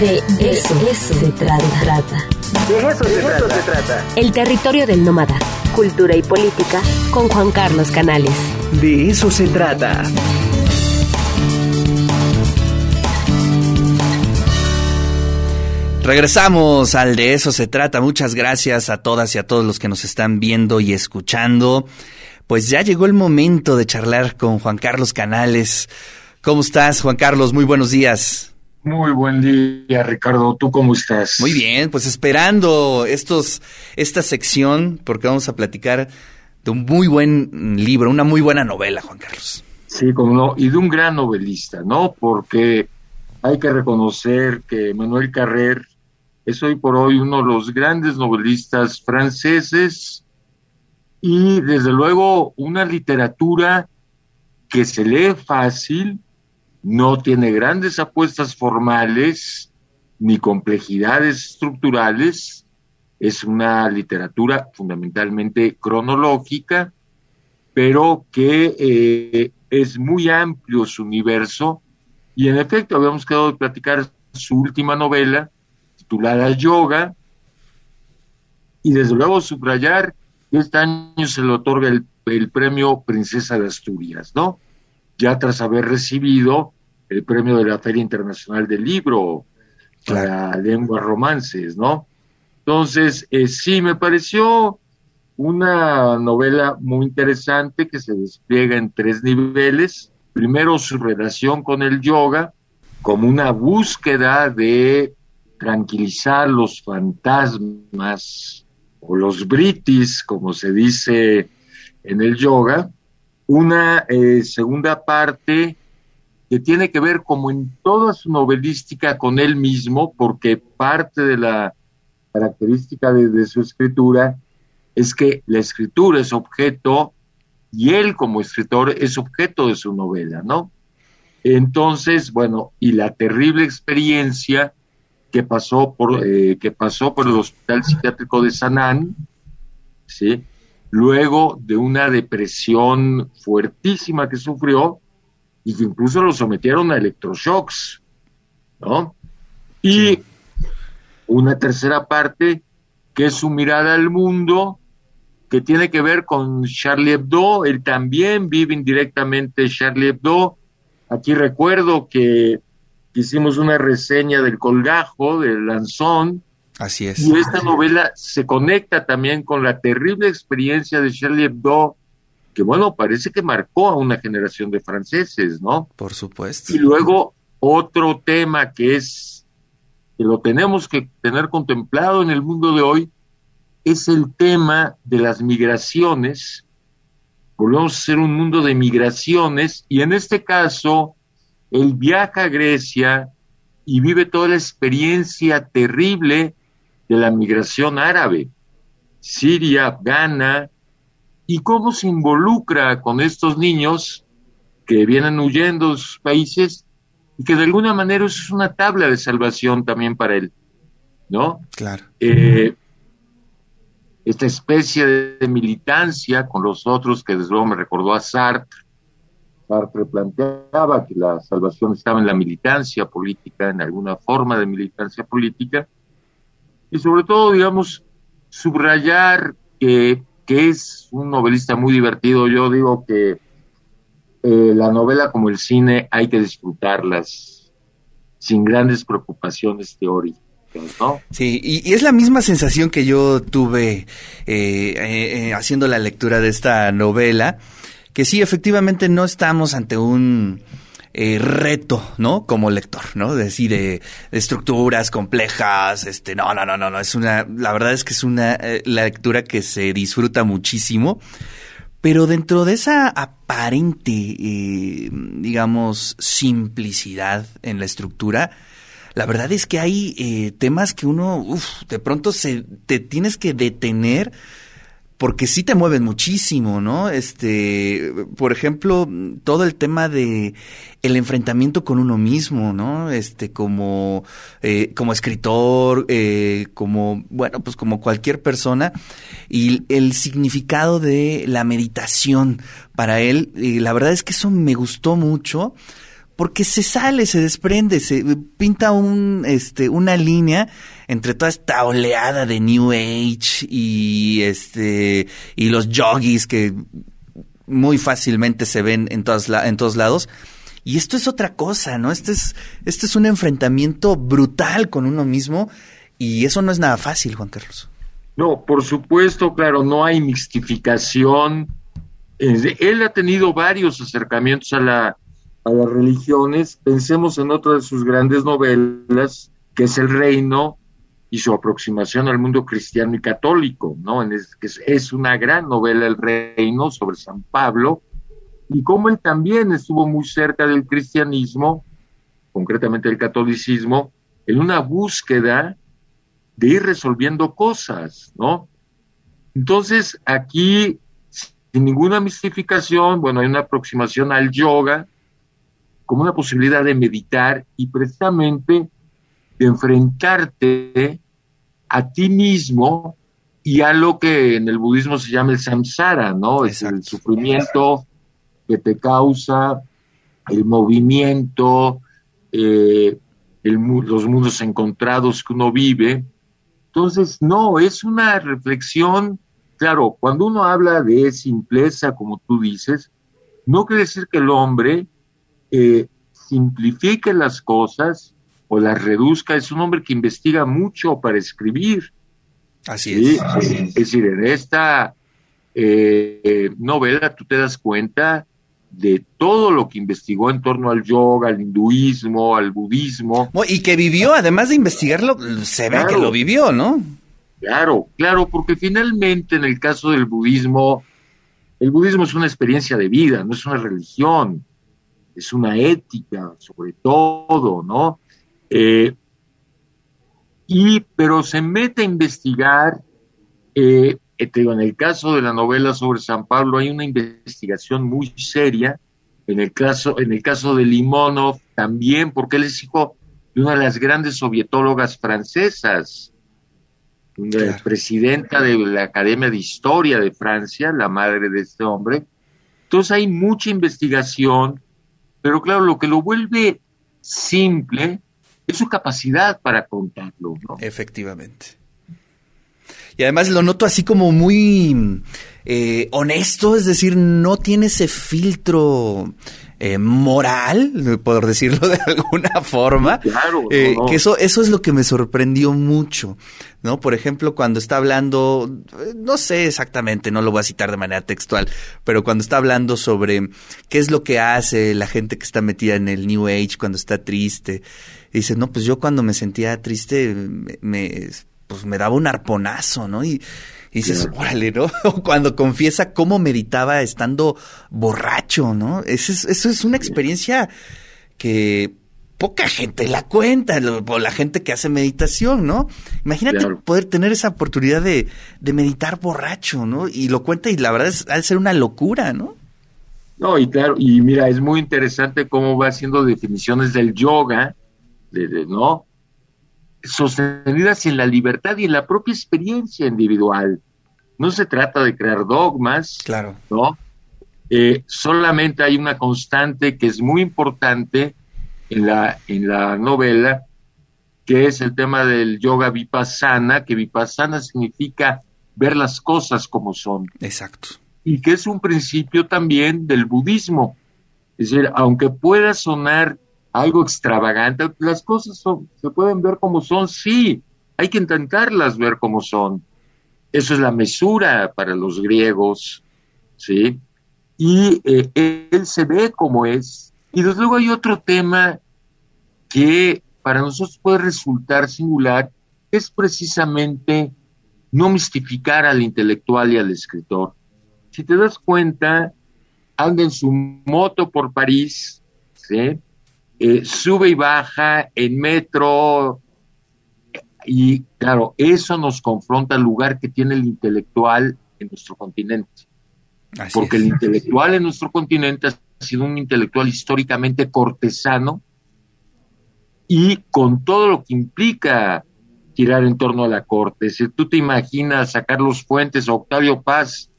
De eso, se trata. De eso, se, trata. se trata. El territorio del nómada. Cultura y política con Juan Carlos Canales. De eso se trata. Regresamos al de eso se trata. Muchas gracias a todas y a todos los que nos están viendo y escuchando. Pues ya llegó el momento de charlar con Juan Carlos Canales. ¿Cómo estás, Juan Carlos? Muy buenos días. Muy buen día, Ricardo. ¿Tú cómo estás? Muy bien, pues esperando estos, esta sección, porque vamos a platicar de un muy buen libro, una muy buena novela, Juan Carlos. Sí, como no, y de un gran novelista, ¿no? Porque hay que reconocer que Manuel Carrer es hoy por hoy uno de los grandes novelistas franceses y desde luego una literatura que se lee fácil, no tiene grandes apuestas formales ni complejidades estructurales, es una literatura fundamentalmente cronológica, pero que eh, es muy amplio su universo. Y en efecto habíamos quedado de platicar su última novela titulada Yoga. Y desde luego subrayar que este año se le otorga el, el premio Princesa de Asturias, ¿no? ya tras haber recibido el premio de la Feria Internacional del Libro para lenguas romances, ¿no? Entonces, eh, sí, me pareció una novela muy interesante que se despliega en tres niveles. Primero, su relación con el yoga, como una búsqueda de tranquilizar los fantasmas o los britis, como se dice en el yoga, una eh, segunda parte que tiene que ver como en toda su novelística con él mismo, porque parte de la característica de, su escritura es que la escritura es objeto y él como escritor es objeto de su novela, ¿no? Entonces, bueno, y la terrible experiencia que pasó por, eh, que pasó por el Hospital Psiquiátrico de Sanán, ¿sí? luego de una depresión fuertísima que sufrió y que incluso lo sometieron a electroshocks, ¿no? Y una tercera parte que es su mirada al mundo, que tiene que ver con Charlie Hebdo, él también vive indirectamente Charlie Hebdo. Aquí recuerdo que hicimos una reseña del colgajo, del lanzón, Así es. Y esta novela se conecta también con la terrible experiencia de Charlie Hebdo, que bueno, parece que marcó a una generación de franceses, ¿no? Por supuesto. Y luego otro tema que es, que lo tenemos que tener contemplado en el mundo de hoy, es el tema de las migraciones. Volvemos a ser un mundo de migraciones y en este caso, él viaja a Grecia y vive toda la experiencia terrible de la migración árabe, Siria, Ghana, y cómo se involucra con estos niños que vienen huyendo de sus países y que de alguna manera eso es una tabla de salvación también para él, ¿no? Claro. Eh, esta especie de militancia con los otros, que desde luego me recordó a Sartre. Sartre planteaba que la salvación estaba en la militancia política, en alguna forma de militancia política, y sobre todo, digamos, subrayar que, que es un novelista muy divertido. Yo digo que eh, la novela como el cine hay que disfrutarlas sin grandes preocupaciones teóricas. ¿No? Sí, y, es la misma sensación que yo tuve eh, eh, haciendo la lectura de esta novela, que sí, efectivamente no estamos ante un eh, reto, ¿no? Como lector, ¿no? decir, de, estructuras complejas, este, no, no, no, no, no, es una, la verdad es que es una eh, lectura que se disfruta muchísimo, pero dentro de esa aparente, eh, digamos, simplicidad en la estructura, la verdad es que hay temas que uno, de pronto se, te tienes que detener porque sí te mueven muchísimo, ¿no? Este, por ejemplo, todo el tema de el enfrentamiento con uno mismo, ¿no? Este, como, eh, como escritor, eh, como, bueno, pues como cualquier persona, y el significado de la meditación para él, la verdad es que eso me gustó mucho porque se sale, se desprende, se pinta un, este, una línea entre toda esta oleada de New Age y este y los yogis que muy fácilmente se ven en, todas en todos lados. Y esto es otra cosa, ¿no? Este es, este es un enfrentamiento brutal con uno mismo y eso no es nada fácil, Juan Carlos. No, por supuesto, claro, no hay mistificación. Él ha tenido varios acercamientos a, la, a las religiones. Pensemos en otra de sus grandes novelas, que es El Reino, y su aproximación al mundo cristiano y católico, ¿no? Es, es una gran novela El Reino sobre San Pablo, y cómo él también estuvo muy cerca del cristianismo, concretamente del catolicismo, en una búsqueda de ir resolviendo cosas, ¿no? Entonces, aquí, sin ninguna mistificación, bueno, hay una aproximación al yoga como una posibilidad de meditar y precisamente de enfrentarte a ti mismo y a lo que en el budismo se llama el samsara, ¿no? Es el sufrimiento que te causa el movimiento, eh, los mundos encontrados que uno vive. Entonces, no, es una reflexión, claro, cuando uno habla de simpleza, como tú dices, no quiere decir que el hombre eh, simplifique las cosas o las reduzca, es un hombre que investiga mucho para escribir. Así es. Es decir, en esta eh, novela tú te das cuenta de todo lo que investigó en torno al yoga, al hinduismo, al budismo. Y que vivió, además de investigarlo, se ve que lo vivió, ¿no? Claro, claro, porque finalmente en el caso del budismo, el budismo es una experiencia de vida, no es una religión, es una ética, sobre todo, ¿no? Eh, y, pero se mete a investigar eh, eh, en el caso de la novela sobre San Pablo hay una investigación muy seria. En el caso, en el caso de Limonov también, porque él es hijo de una de las grandes sovietólogas francesas, una presidenta de la Academia de Historia de Francia, la madre de este hombre. Entonces hay mucha investigación, pero claro, lo que lo vuelve simple es su capacidad para contarlo. ¿no? Efectivamente. Y además lo noto así como muy eh, honesto, es decir, no tiene ese filtro eh, moral, por decirlo de alguna forma. Claro, eh, Que eso, eso es lo que me sorprendió mucho, ¿no? Por ejemplo, cuando está hablando, no sé exactamente, no lo voy a citar de manera textual, pero cuando está hablando sobre qué es lo que hace la gente que está metida en el New Age cuando está triste. dice, no, pues yo cuando me sentía triste me pues me daba un arponazo, ¿no? Y, dices, órale, ¿no? Cuando confiesa cómo meditaba estando borracho, ¿no? Eso es, eso es una experiencia que poca gente la cuenta, o la gente que hace meditación, ¿no? Imagínate poder tener esa oportunidad de, de, meditar borracho, ¿no? Y lo cuenta y la verdad es, ha de ser una locura, ¿no? No, y claro, y mira, es muy interesante cómo va haciendo definiciones del yoga, de, ¿no? Sostenidas en la libertad y en la propia experiencia individual. No se trata de crear dogmas, claro. ¿no? Eh, solamente hay una constante que es muy importante en la, en la novela, que es el tema del yoga vipassana, que vipassana significa ver las cosas como son. Exacto. Y que es un principio también del budismo. Es decir, aunque pueda sonar algo extravagante. Las cosas se pueden ver como son, sí, hay que intentarlas ver como son. Eso es la mesura para los griegos, ¿sí? Y eh, él se ve como es. Y desde luego hay otro tema que para nosotros puede resultar singular, es precisamente no mistificar al intelectual y al escritor. Si te das cuenta, anda en su moto por París, ¿sí? Eh, sube y baja en metro, y claro, eso nos confronta al lugar que tiene el intelectual en nuestro continente. Porque el intelectual en nuestro continente ha sido un intelectual históricamente cortesano y con todo lo que implica girar en torno a la corte. Si tú te imaginas a Carlos Fuentes o Octavio Paz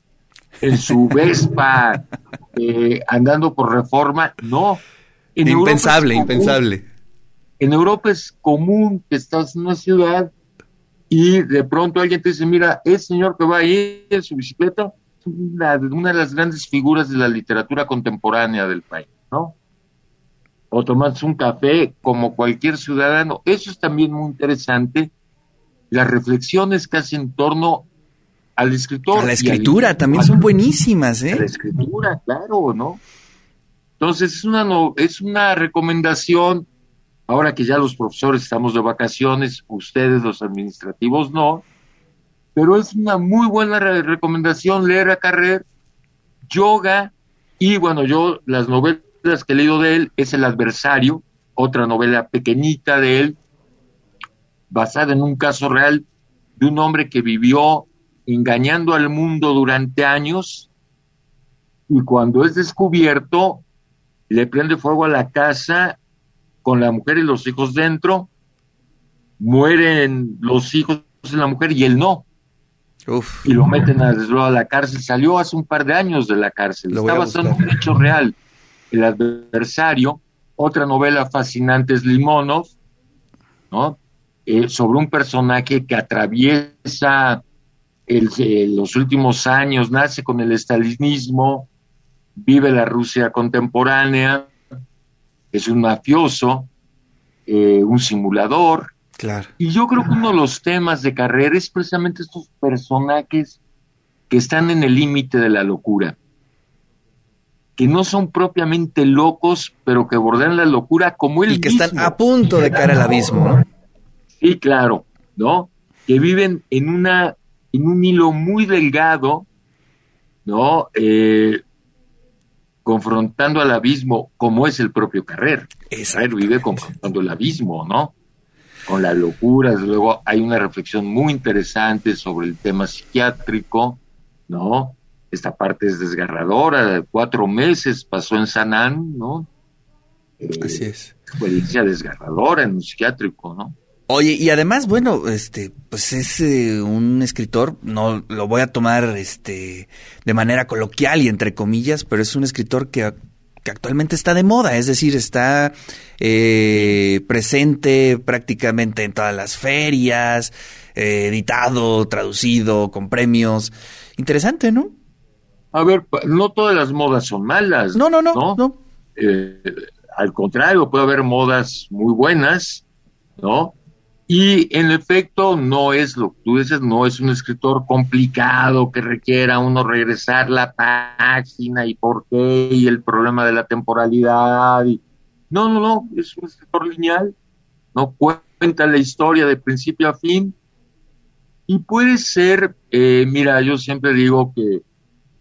en su Vespa eh, andando por reforma, no, En impensable, impensable. En Europa es común que estás en una ciudad y de pronto alguien te dice, mira, ese señor que va ahí en su bicicleta es una, una de las grandes figuras de la literatura contemporánea del país, ¿no? O tomas un café como cualquier ciudadano. Eso es también muy interesante. Las reflexiones que hace en torno al escritor. A la al escritura también son buenísimas, a la ¿eh? escritura, claro, ¿no? Entonces es una no- es una recomendación. Ahora que ya los profesores estamos de vacaciones, ustedes los administrativos no, pero es una muy buena re- recomendación leer a Carrer, yoga y bueno, yo las novelas que he leído de él es El adversario, otra novela pequeñita de él, basada en un caso real de un hombre que vivió engañando al mundo durante años y cuando es descubierto le prende fuego a la casa con la mujer y los hijos dentro, mueren los hijos de la mujer y él no, Uf, y lo meten a, la cárcel. Salió hace un par de años de la cárcel. Está basado en un hecho real. El adversario, otra novela fascinante es Limonov, ¿no? Eh, sobre un personaje que atraviesa el- eh, los últimos años, nace con el estalinismo, vive la Rusia contemporánea, es un mafioso, eh, un simulador, claro. y yo creo que uno de los temas de carrera es precisamente estos personajes que están en el límite de la locura, que no son propiamente locos, pero que bordean la locura como él Y que mismo. están a punto de caer al abismo, ¿no? Sí, claro, ¿no? Que viven en una, en un hilo muy delgado, ¿no? Eh, confrontando al abismo, como es el propio Carrer. Carrer vive confrontando el abismo, ¿no? Con la locura, desde luego hay una reflexión muy interesante sobre el tema psiquiátrico, ¿no? Esta parte es desgarradora, cuatro meses pasó en Sanán, ¿no? Eh, Así es. experiencia desgarradora en un psiquiátrico, ¿no? Oye, y además, bueno, este, pues es eh, un escritor, no lo voy a tomar este de manera coloquial y entre comillas, pero es un escritor que, que actualmente está de moda, es decir, está eh, presente prácticamente en todas las ferias, eh, editado, traducido, con premios. Interesante, ¿no? A ver, no todas las modas son malas. No, no, no, no. Eh, al contrario, puede haber modas muy buenas, ¿no? Y en efecto, no es lo que tú dices, no es un escritor complicado que requiera uno regresar la página y por qué y el problema de la temporalidad. Y... No, no, no, es un escritor lineal, no cuenta la historia de principio a fin. Y puede ser, eh, mira, yo siempre digo que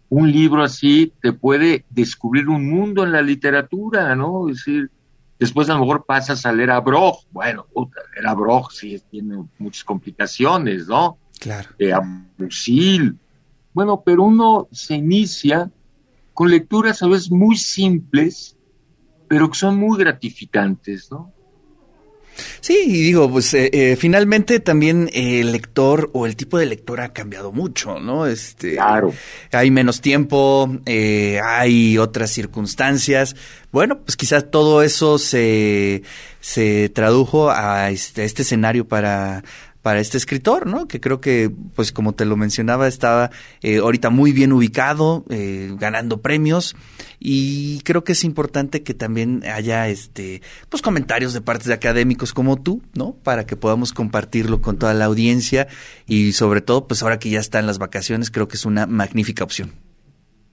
un libro así te puede descubrir un mundo en la literatura, ¿no? Es decir, después a lo mejor pasas a leer a Broch, bueno, puta, leer a Broch sí tiene muchas complicaciones, ¿no? Claro. Eh, a Musil. Bueno, pero uno se inicia con lecturas a veces muy simples, pero que son muy gratificantes, ¿no? Sí, y digo, pues eh, eh, finalmente también eh, el lector o el tipo de lector ha cambiado mucho, ¿no? Este, Claro. Hay menos tiempo, eh, hay otras circunstancias. Bueno, pues quizás todo eso se, se tradujo a este, a este escenario para, para este escritor, ¿no? Que creo que, pues como te lo mencionaba, estaba eh, ahorita muy bien ubicado, eh, ganando premios y creo que es importante que también haya, este, pues comentarios de partes de académicos como tú, ¿no? Para que podamos compartirlo con toda la audiencia y sobre todo, pues ahora que ya están las vacaciones, creo que es una magnífica opción.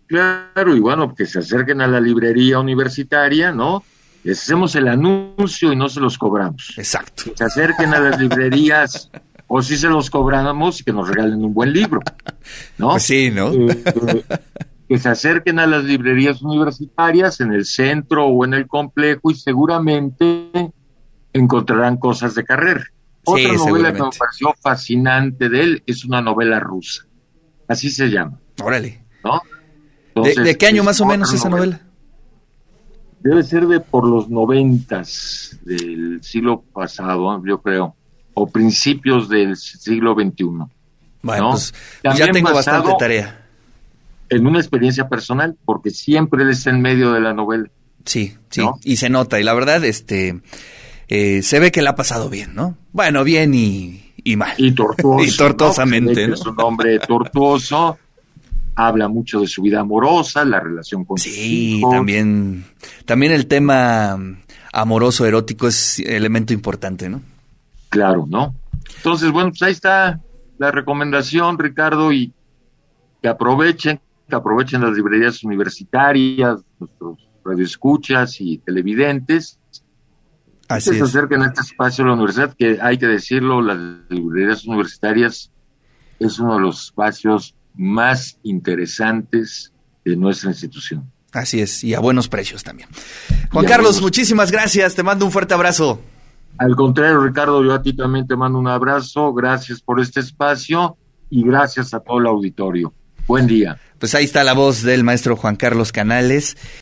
Claro, y bueno, que se acerquen a la librería universitaria, ¿no? Les hacemos el anuncio y no se los cobramos. Exacto. Que se acerquen a las librerías o si se los cobramos y que nos regalen un buen libro, ¿no? Pues sí, ¿no? Eh, eh, que se acerquen a las librerías universitarias en el centro o en el complejo y seguramente encontrarán cosas de carrera. Otra novela que me pareció fascinante de él es una novela rusa. Así se llama, Órale. ¿no? ¿De, Entonces, de qué año más o menos esa novela? Debe ser de por los noventas del siglo pasado, yo creo, o principios del siglo XXI, Bueno, ¿no? pues, pues ya tengo bastante tarea. en una experiencia personal, porque siempre él está en medio de la novela. Sí, sí, y se nota, y la verdad, este, eh, se ve que le ha pasado bien, ¿no? Bueno, bien y, y mal. Y tortuoso. y tortuosamente. ¿no? Es un hombre tortuoso, habla mucho de su vida amorosa, la relación con sí, también, también el tema amoroso, erótico es elemento importante, ¿no? Claro, ¿no? Entonces, bueno, pues ahí está la recomendación, Ricardo, y que aprovechen, que aprovechen las librerías universitarias, nuestros radioescuchas y televidentes. Así que se acerquen a este espacio de la universidad, que hay que decirlo, las librerías universitarias es uno de los espacios más interesantes de nuestra institución. Así es, y a buenos precios también. Juan Carlos, buenos... muchísimas gracias, te mando un fuerte abrazo. Al contrario, Ricardo, yo a ti también te mando un abrazo, gracias por este espacio y gracias a todo el auditorio. Buen día. Pues ahí está la voz del maestro Juan Carlos Canales.